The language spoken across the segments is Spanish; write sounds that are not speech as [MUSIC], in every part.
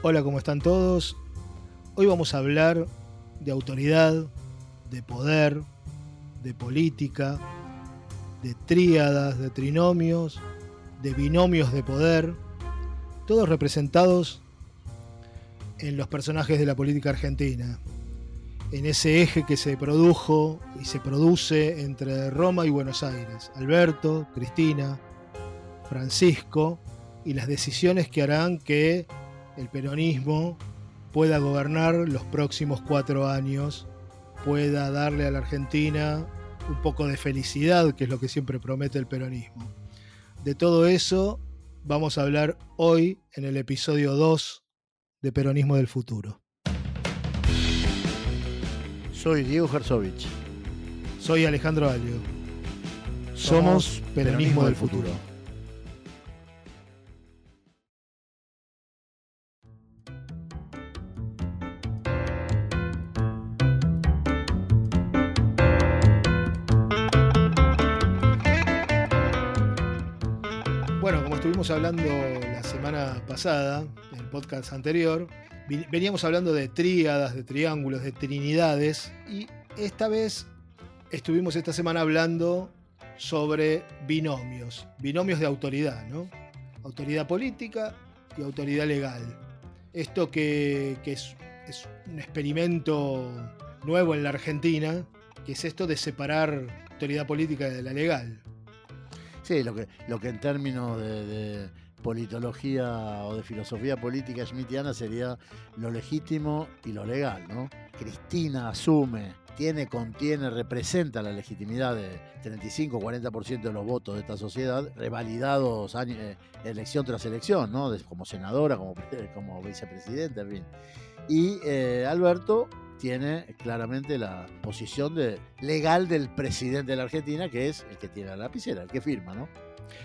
Hola, ¿cómo están todos? Hoy vamos a hablar de autoridad, de poder, de política, de tríadas, de trinomios, de binomios de poder, todos representados en los personajes de la política argentina, en ese eje que se produjo y se produce entre Roma y Buenos Aires, Alberto, Cristina, Francisco, y las decisiones que harán que el peronismo pueda gobernar los próximos cuatro años, pueda darle a la Argentina un poco de felicidad, que es lo que siempre promete el peronismo. De todo eso vamos a hablar hoy en el episodio 2 de Peronismo del Futuro. Soy Diego Herzovich. Soy Alejandro Alio. Somos Peronismo, del Futuro. Estuvimos hablando la semana pasada, en el podcast anterior, veníamos hablando de tríadas, de triángulos, de trinidades, y esta vez estuvimos esta semana hablando sobre binomios, binomios de autoridad, ¿no? Autoridad política y autoridad legal. Esto que, es un experimento nuevo en la Argentina, que es esto de separar autoridad política de la legal. Sí, lo que, lo que en términos de, politología o de filosofía política schmittiana sería lo legítimo y lo legal, ¿no? Cristina asume, tiene, contiene, representa la legitimidad de 35-40% de los votos de esta sociedad, revalidados año- eh, elección tras elección, ¿no? Como senadora, como, [LAUGHS] como vicepresidente, en fin. Y eh, Alberto tiene claramente la posición de, legal del presidente de la Argentina, que es el que tiene la lapicera, el que firma, ¿no?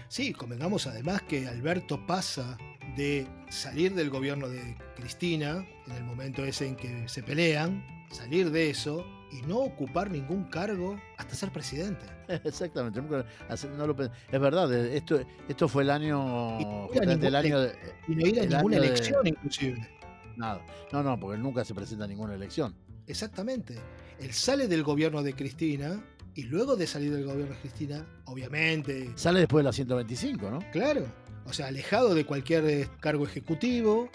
Sí, convengamos además que Alberto pasa de salir del gobierno de Cristina, en el momento ese en que se pelean, salir de eso y no ocupar ningún cargo hasta ser presidente. [LAUGHS] Exactamente, no lo es verdad, esto, esto fue el año, Y no el año de, Y no ir a ninguna de- elección inclusive. nada, no, no, porque nunca se presenta ninguna elección. Exactamente. Él sale del gobierno de Cristina y luego de salir del gobierno de Cristina, obviamente, Sale después de la 125, ¿no? claro, o sea, alejado de cualquier eh, cargo ejecutivo,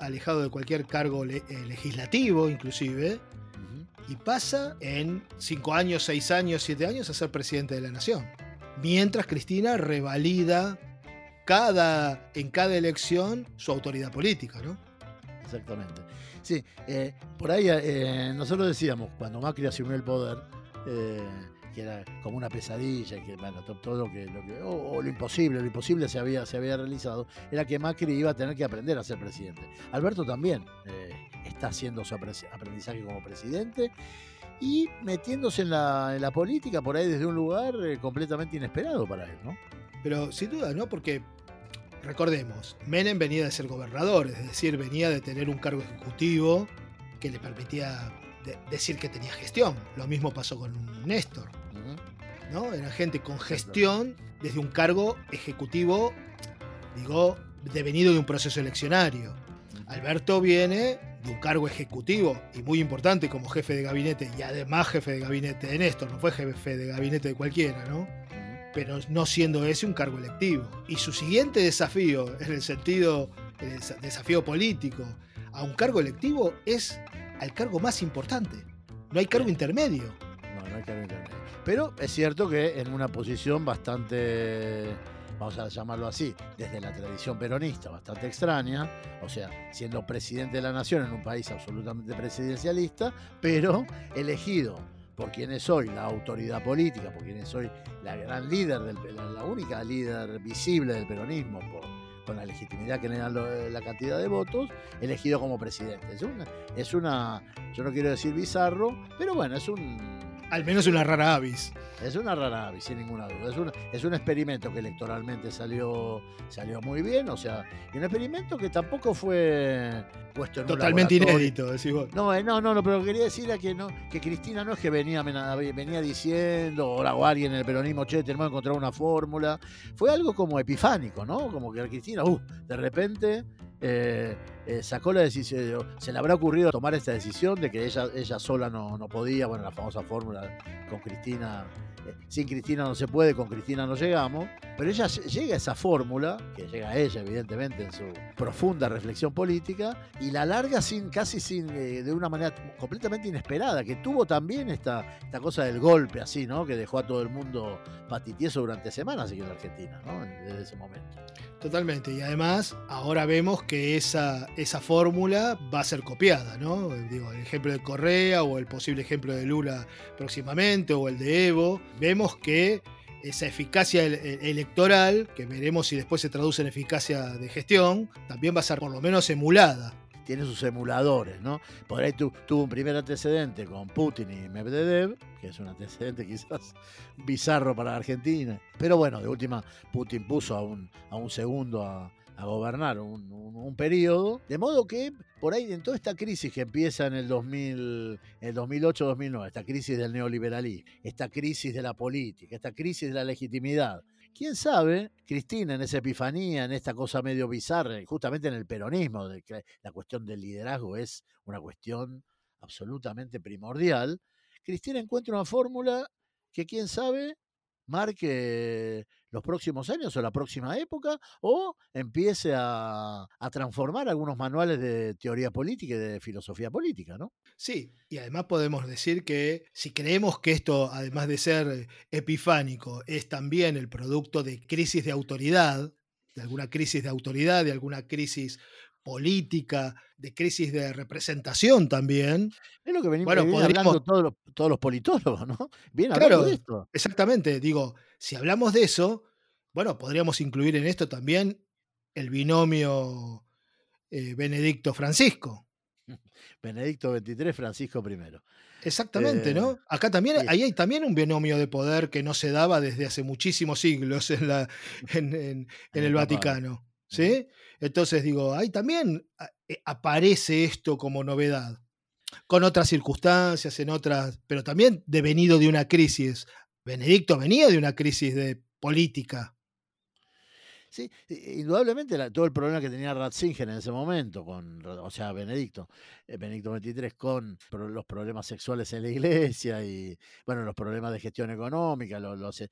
alejado de cualquier cargo le- eh, legislativo inclusive, y pasa en cinco años, seis años, siete años a ser presidente de la nación. Mientras Cristina revalida cada, en cada elección su autoridad política, ¿no? Exactamente. Sí, eh, por ahí eh, nosotros decíamos, cuando Macri asumió el poder, eh, que era como una pesadilla, que todo lo que, lo que- o, o lo imposible, lo imposible se había, se había realizado, era que Macri iba a tener que aprender a ser presidente. Alberto también eh, está haciendo su apre- aprendizaje como presidente y metiéndose en la, en la política por ahí desde un lugar completamente inesperado para él, ¿no? Pero sin duda, ¿no? Porque recordemos, Menem venía de ser gobernador, es decir, venía de tener un cargo ejecutivo que le permitía de- decir que tenía gestión. Lo mismo pasó con Néstor. ¿no? Era gente con gestión desde un cargo ejecutivo, digo, devenido de un proceso eleccionario. Alberto viene de un cargo ejecutivo y muy importante como jefe de gabinete y además jefe de gabinete de Néstor, no fue jefe de gabinete de cualquiera, ¿no? Pero no siendo ese un cargo electivo. Y su siguiente desafío, en el sentido, el desafío político, a un cargo electivo es al cargo más importante. No hay cargo intermedio. No, no hay cargo intermedio. Pero es cierto que en una posición bastante, vamos a llamarlo así, desde la tradición peronista, bastante extraña, o sea, siendo presidente de la nación en un país absolutamente presidencialista, pero elegido por quien es hoy la autoridad política, por quien es hoy la gran líder, del, la, única líder visible del peronismo, por- con la legitimidad que le dan la cantidad de votos, elegido como presidente. Es una, es una, yo no quiero decir bizarro, pero bueno, es un, Al menos una rara avis. Es una rara avis, sin ninguna duda. Es un, es un experimento que electoralmente salió, salió muy bien, o sea, y un experimento que tampoco fue puesto en Totalmente inédito, decís vos. No, eh, no, no, no, pero quería decir que no, que Cristina no es que venía, venía diciendo, o alguien en el peronismo, che, tenemos que encontrar una fórmula. Fue algo como epifánico, ¿no? Como que Cristina, uh, de repente eh, eh, sacó la decisión, se le habrá ocurrido tomar esta decisión de que ella, ella sola no, no podía, bueno, la famosa fórmula con Cristina sin Cristina no se puede, con Cristina no llegamos, pero ella llega a esa fórmula, que llega a ella evidentemente en su profunda reflexión política, y la larga sin, casi sin, eh, de una manera completamente inesperada, que tuvo también esta, esta cosa del golpe así, ¿no? Que dejó a todo el mundo patitieso durante semanas aquí en Argentina, ¿no? Desde ese momento. Totalmente, y además ahora vemos que esa, esa fórmula va a ser copiada, ¿no? Digo, el ejemplo de Correa o el posible ejemplo de Lula próximamente o el de Evo, vemos que esa eficacia electoral, que veremos si después se traduce en eficacia de gestión, también va a ser por lo menos emulada tiene sus emuladores, ¿no? Por ahí tuvo un primer antecedente con Putin y Medvedev, que es un antecedente [LAUGHS] quizás bizarro para Argentina. Pero bueno, de última, Putin puso a un, a un segundo a, gobernar un, periodo. De modo que por ahí en toda esta crisis que empieza en el, 2000, el 2008-2009, esta crisis del neoliberalismo, esta crisis de la política, esta crisis de la legitimidad, quién sabe, Cristina en esa epifanía, en esta cosa medio bizarra, justamente en el peronismo, de que la cuestión del liderazgo es una cuestión absolutamente primordial, Cristina encuentra una fórmula que quién sabe marque los próximos años o la próxima época, o empiece a, transformar algunos manuales de teoría política y de filosofía política, ¿no? Sí, y además podemos decir que si creemos que esto, además de ser epifánico, es también el producto de crisis de autoridad, de alguna crisis de autoridad, de alguna crisis política, de crisis de representación también. Es lo que venimos bueno, hablando todos los, todos los politólogos, ¿no? Bien claro, de esto. Exactamente, digo, si hablamos de eso, bueno, podríamos incluir en esto también el binomio eh, Benedicto-Francisco. Benedicto XXIII, Francisco [LAUGHS] I. Exactamente, ¿no? Eh, Acá también, ahí hay también un binomio de poder que no se daba desde hace muchísimos siglos en, la, en, el Vaticano. ¿Sí? Entonces digo, ahí también ah, eh, aparece esto como novedad, con otras circunstancias, en otras, pero también devenido de una crisis. Benedicto venía de una crisis de política. Sí, indudablemente todo el problema que tenía Ratzinger en ese momento, con, o sea, Benedicto, eh, Benedicto XXIII, con los problemas sexuales en la iglesia y, bueno, los problemas de gestión económica, los, eh,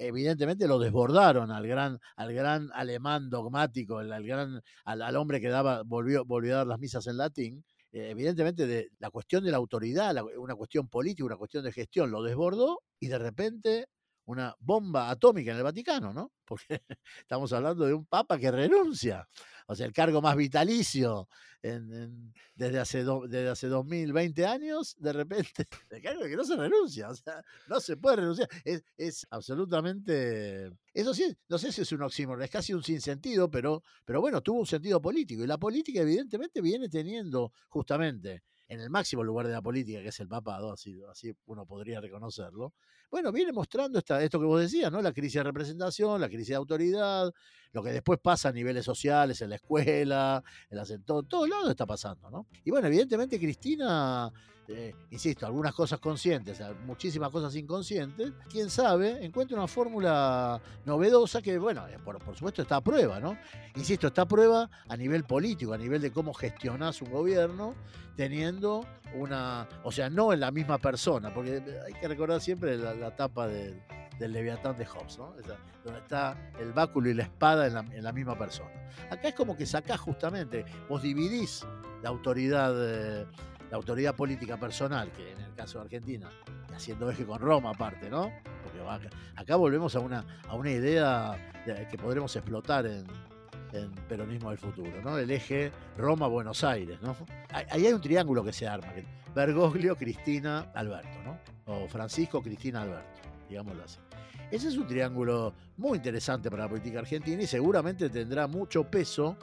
evidentemente lo desbordaron al gran, al gran alemán dogmático, al, gran, al, hombre que daba, volvió, volvió a dar las misas en latín. Eh, evidentemente de, la cuestión de la autoridad, una cuestión política, una cuestión de gestión, lo desbordó y de repente una bomba atómica en el Vaticano, ¿no? [LAUGHS] Porque estamos hablando de un papa que renuncia. O sea, el cargo más vitalicio desde, hace desde hace 2020 años, de repente, [LAUGHS] el cargo que no se renuncia. O sea, no se puede renunciar. Es, absolutamente. Eso sí, no sé si es un oxímoron, es casi un sinsentido, pero, pero bueno, tuvo un sentido político. Y la política, evidentemente, viene teniendo justamente en el máximo lugar de la política, que es el papado, así, así uno podría reconocerlo, bueno, viene mostrando esta, esto que vos decías, ¿no? La crisis de representación, la crisis de autoridad, lo que después pasa a niveles sociales, en la escuela, en, las, en todo, todos lados está pasando, ¿no? Y bueno, evidentemente Cristina eh, insisto, algunas cosas conscientes, muchísimas cosas inconscientes, quién sabe, encuentra una fórmula novedosa que, bueno, eh, por, supuesto está a prueba, ¿no? Insisto, está a prueba a nivel político, a nivel de cómo gestionás un gobierno, teniendo una, o sea, no en la misma persona, porque hay que recordar siempre la, la etapa del, Leviatán de Hobbes, ¿no? donde está el báculo y la espada en la, misma persona. Acá es como que sacás justamente, vos dividís la autoridad. Eh, la autoridad política personal, que en el caso de Argentina, haciendo eje con Roma aparte, ¿no? Porque acá, volvemos a una, a una idea que podremos explotar en, peronismo del futuro, ¿no? El eje Roma-Buenos Aires, ¿no? Ahí hay un triángulo que se arma, Bergoglio, Cristina, Alberto, ¿no? O Francisco, Cristina, Alberto, digámoslo así. Ese es un triángulo muy interesante para la política argentina y seguramente tendrá mucho peso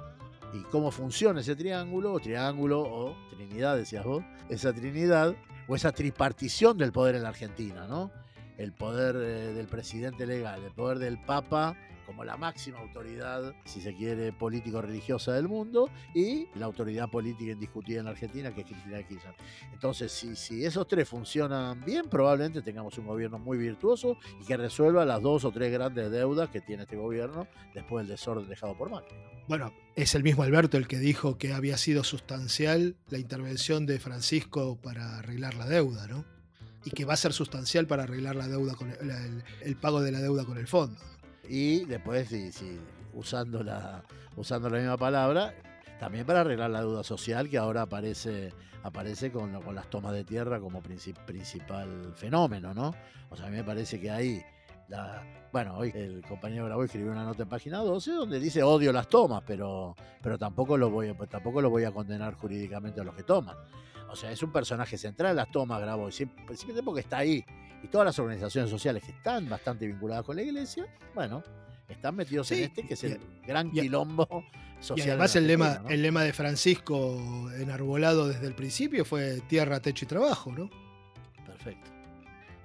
y cómo funciona ese triángulo, triángulo o trinidad, decías vos, esa trinidad o esa tripartición del poder en la Argentina, ¿no? El poder eh, del presidente legal, el poder del Papa como la máxima autoridad, si se quiere, político-religiosa del mundo y la autoridad política indiscutida en la Argentina, que es Cristina Kirchner. Entonces, si, si esos tres funcionan bien, probablemente tengamos un gobierno muy virtuoso y que resuelva las dos o tres grandes deudas que tiene este gobierno después del desorden dejado por Macri. Bueno, es el mismo Alberto el que dijo que había sido sustancial la intervención de Francisco para arreglar la deuda, ¿no? Y que va a ser sustancial para arreglar la deuda con el, el, pago de la deuda con el fondo. Y después, si, si, usando, la, usando la misma palabra, también para arreglar la deuda social que ahora aparece, aparece con, con las tomas de tierra como principal fenómeno, ¿no? O sea, a mí me parece que ahí bueno, hoy el compañero Bravo escribió una nota en página 12 donde dice odio las tomas, pero, pero tampoco, lo voy a, pues, tampoco lo voy a condenar jurídicamente a los que toman. O sea, es un personaje central las tomas, Grabo, simplemente porque está ahí. Y todas las organizaciones sociales que están bastante vinculadas con la iglesia, bueno, están metidos en este, que es el gran quilombo social. Y además el lema, el lema de Francisco enarbolado desde el principio fue tierra, techo y trabajo, ¿no? Perfecto.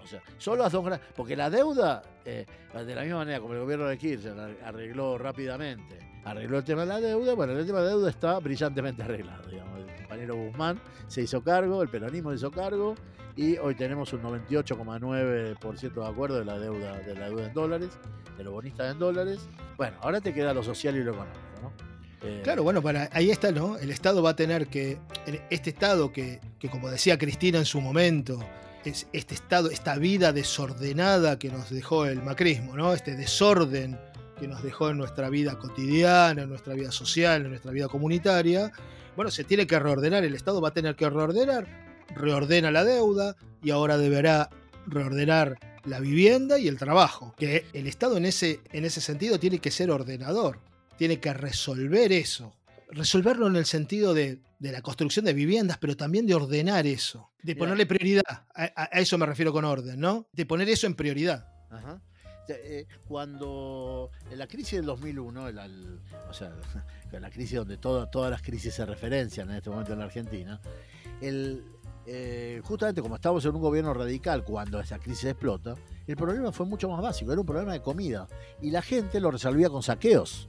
O sea, son las dos grandes. Porque la deuda, eh, de la misma manera como el gobierno de Kirchner arregló rápidamente, arregló el tema de la deuda, bueno, el tema de la deuda está brillantemente arreglado. Digamos. El compañero Guzmán se hizo cargo, el peronismo se hizo cargo, y hoy tenemos un 98,9% de acuerdo de la deuda, de la deuda en dólares, de los bonistas en dólares. Bueno, ahora te queda lo social y lo económico, ¿no? Eh, claro, bueno, ahí está, ¿no? El Estado va a tener que, este Estado que, que como decía Cristina en su momento, este estado, esta vida desordenada que nos dejó el macrismo, ¿no? Este desorden que nos dejó en nuestra vida cotidiana, en nuestra vida social, en nuestra vida comunitaria. Bueno, se tiene que reordenar, el Estado va a tener que reordenar, reordena la deuda y ahora deberá reordenar la vivienda y el trabajo, que el Estado en ese, en ese sentido tiene que ser ordenador, tiene que resolver eso, resolverlo en el sentido de, la construcción de viviendas, pero también de ordenar eso, de ponerle prioridad. A, eso me refiero con orden, ¿no? De poner eso en prioridad. Eh, cuando en la crisis del 2001, o sea, [LAUGHS] la crisis donde todas las crisis se referencian en este momento en la Argentina, eh, justamente como estábamos en un gobierno radical cuando esa crisis explota, el problema fue mucho más básico, era un problema de comida. Y la gente lo resolvía con saqueos.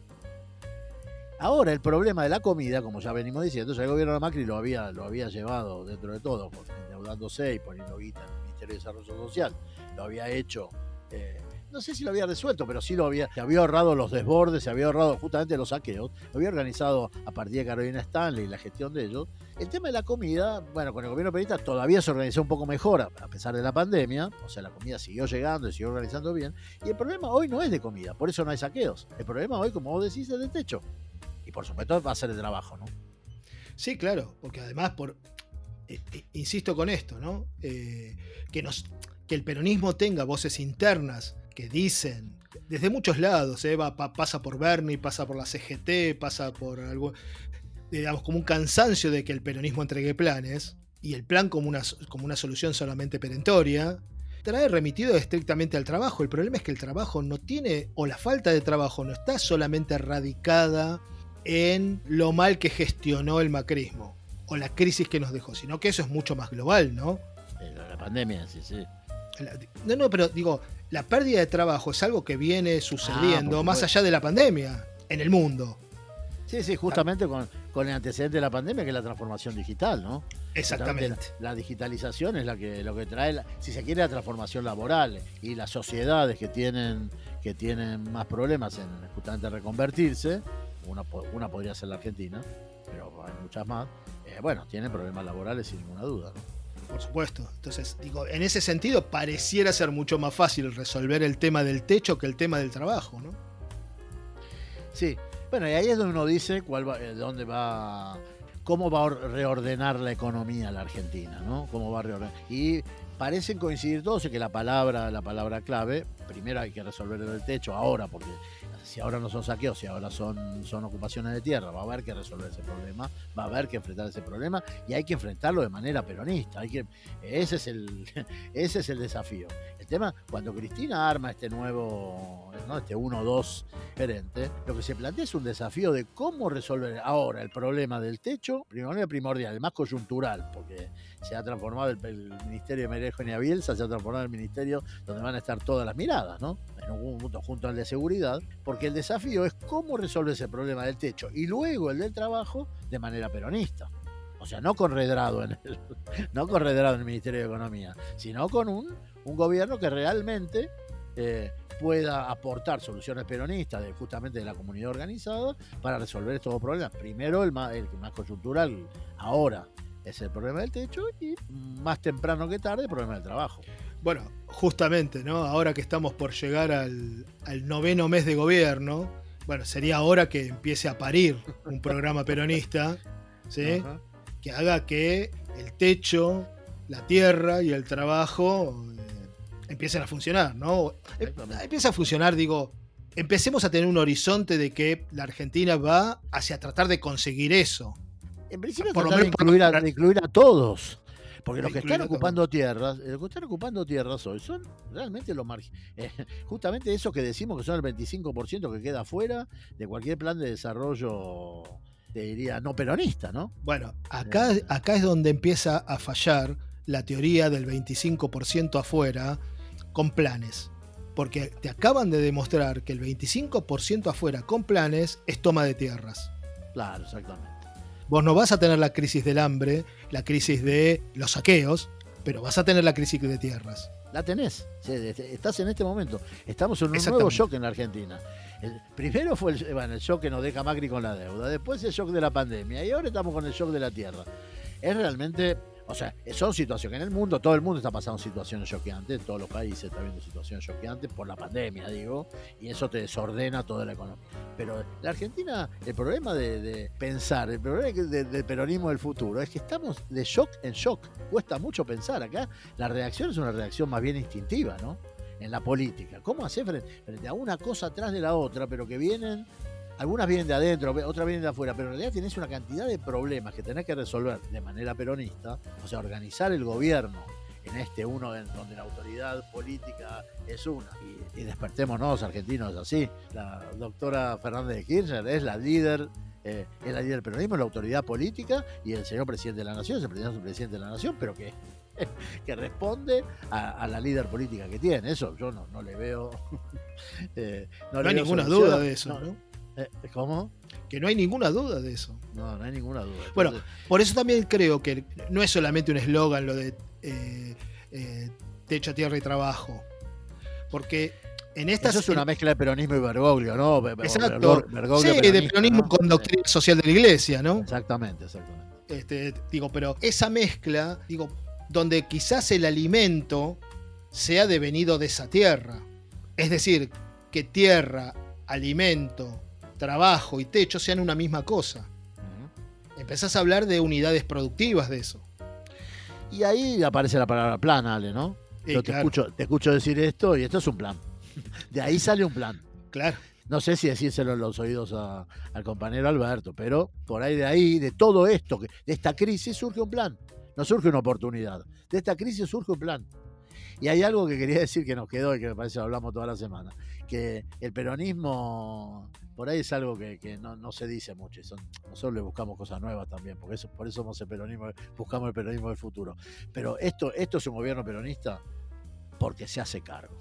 Ahora el problema de la comida, como ya venimos diciendo, ya el gobierno de Macri lo había, lo había llevado dentro de todo, endeudándose y poniendo guita en el Ministerio de Desarrollo Social. Lo había hecho, eh, no sé si lo había resuelto, pero sí lo había, se había ahorrado los desbordes, se había ahorrado justamente los saqueos, lo había organizado a partir de Carolina Stanley y la gestión de ellos. El tema de la comida, bueno, con el gobierno periodista todavía se organizó un poco mejor a pesar de la pandemia, o sea, la comida siguió llegando y siguió organizando bien. Y el problema hoy no es de comida, por eso no hay saqueos. El problema hoy, como vos decís, es de techo por supuesto va a ser el trabajo, ¿no? Sí, claro, porque además, por eh, eh, insisto con esto, ¿no? Eh, que, nos, que el peronismo tenga voces internas que dicen, desde muchos lados, pasa por Bernie, pasa por la CGT, pasa por algo, digamos, como un cansancio de que el peronismo entregue planes, y el plan como una, como una solución solamente perentoria, trae remitido estrictamente al trabajo. El problema es que el trabajo no tiene, o la falta de trabajo no está solamente radicada en lo mal que gestionó el macrismo o la crisis que nos dejó, sino que eso es mucho más global, ¿no? La pandemia, sí, sí. No, no, pero digo, la pérdida de trabajo es algo que viene sucediendo ah, más allá de la pandemia en el mundo. Sí, sí, justamente con, con, el antecedente de la pandemia, que es la transformación digital, ¿no? Exactamente. La, digitalización es la que, lo que trae, si se quiere, la transformación laboral y las sociedades que tienen, que tienen más problemas en justamente reconvertirse, una, una podría ser la Argentina, pero hay muchas más, eh, bueno, tienen problemas laborales sin ninguna duda. Por supuesto. Entonces, digo, en ese sentido pareciera ser mucho más fácil resolver el tema del techo que el tema del trabajo, ¿no? Sí. Bueno, y ahí es donde uno dice cuál va, eh, dónde va, cómo va a reordenar la economía la Argentina, ¿no? Cómo va a reordenar. Y parecen coincidir todos en que la palabra, la palabra clave, primero hay que resolver el techo ahora, porque si ahora no son saqueos, si ahora son, son ocupaciones de tierra, va a haber que resolver ese problema, va a haber que enfrentar ese problema y hay que enfrentarlo de manera peronista. Hay que, ese, es el, [LAUGHS] ese es el desafío. El tema, cuando Cristina arma este nuevo, ¿no? este 1-2 gerente, lo que se plantea es un desafío de cómo resolver ahora el problema del techo, primordial, primordial, más coyuntural, porque se ha transformado el, Ministerio de María Eugenia Bielsa, se ha transformado el ministerio donde van a estar todas las miradas En un punto junto al de seguridad, porque el desafío es cómo resolver ese problema del techo y luego el del trabajo de manera peronista. O sea, no con redrado en el, [LAUGHS] no con redrado en el Ministerio de Economía, sino con un, un gobierno que realmente eh, pueda aportar soluciones peronistas justamente de la comunidad organizada para resolver estos problemas. Primero, el más, el más coyuntural ahora es el problema del techo y más temprano que tarde el problema del trabajo. Bueno, justamente, ¿no? Ahora que estamos por llegar al, al noveno mes de gobierno, bueno, sería hora que empiece a parir un programa [LAUGHS] peronista, ¿sí? Que haga que el techo, la tierra y el trabajo eh, empiecen a funcionar, ¿no? Eh. Empieza a funcionar, digo, empecemos a tener un horizonte de que la Argentina va hacia tratar de conseguir eso. En principio, Por lo de menos incluir, a, de incluir a todos. Porque los que están ocupando tierras, eh, los que están ocupando tierras hoy son realmente los margi- eh, [LAUGHS] justamente eso que decimos que son el 25% que queda fuera de cualquier plan de desarrollo, te diría, no peronista, ¿no? Bueno, acá, acá es donde empieza a fallar la teoría del 25% afuera con planes. Porque te acaban de demostrar que el 25% afuera con planes es toma de tierras. Claro, exactamente. Vos no vas a tener la crisis del hambre, la crisis de los saqueos, pero vas a tener la crisis de tierras. La tenés, estás en este momento. Estamos en un nuevo shock en la Argentina. El- primero fue el, bueno, el shock que nos deja Macri con la deuda, después el shock de la pandemia y ahora estamos con el shock de la tierra. Es realmente, o sea, son situaciones en el mundo, todo el mundo está pasando situaciones choqueantes, todos los países están viendo situaciones choqueantes por la pandemia, digo, y eso te desordena toda la economía. Pero la Argentina, el problema de, pensar, el problema del peronismo del futuro es que estamos de shock en shock. Cuesta mucho pensar acá. La reacción es una reacción más bien instintiva, ¿no? En la política. ¿Cómo hacer frente, frente a una cosa atrás de la otra, pero que vienen, algunas vienen de adentro, otras vienen de afuera, pero en realidad tenés una cantidad de problemas que tenés que resolver de manera peronista, o sea, organizar el gobierno en este uno en donde la autoridad política es una. Y, y despertémonos, argentinos, así. La doctora Fernández de Kirchner es la líder, eh, es la líder del peronismo, la autoridad política, y el señor presidente de la nación es el presidente, presidente de la nación, pero que, [LAUGHS] que responde a, a la líder política que tiene. Eso yo no, no le veo. [LAUGHS] eh, No, le hay ninguna duda de eso, No, ¿no? Eh, ¿Cómo? Que no hay ninguna duda de eso. No, no hay ninguna duda. Bueno, Por eso también creo que no es solamente un eslogan lo de eh, eh, techo, tierra y trabajo. Porque en estas. eso es una mezcla de peronismo y Bergoglio, ¿no? Exacto. Bergo- Bergoglio Sí, de peronismo ¿no? con doctrina social de la iglesia, ¿no? Exactamente, exactamente. Este, digo, pero esa mezcla, digo, donde quizás el alimento sea devenido de esa tierra. Es decir, que tierra, alimento, trabajo y techo sean una misma cosa. Empezás a hablar de unidades productivas de eso. Y ahí aparece la palabra plan, Ale, ¿no? Yo te, claro, escucho, te escucho decir esto y esto es un plan. [LAUGHS] De ahí sale un plan. claro. No sé si decírselo en los oídos a- al compañero Alberto, pero por ahí de ahí, de todo esto, de esta crisis surge un plan. No surge una oportunidad. De esta crisis surge un plan. Y hay algo que quería decir que nos quedó y que me parece que hablamos toda la semana. Que el peronismo, por ahí es algo que, que no, no se dice mucho. son- nosotros le buscamos cosas nuevas también, porque eso, por eso somos el peronismo, buscamos el peronismo del futuro. Pero esto, esto es un gobierno peronista porque se hace cargo.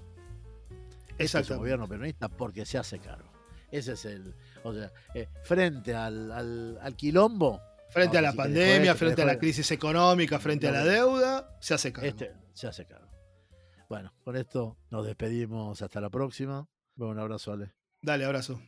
Este es un gobierno peronista porque se hace cargo. Ese es el. O sea, eh, frente al, al, al quilombo, Frente No, a la si pandemia, frente te a la crisis económica, frente a la deuda, se hace cargo. este se hace cargo. Bueno, con esto nos despedimos hasta la próxima. Bueno, un abrazo, Ale. Dale, abrazo.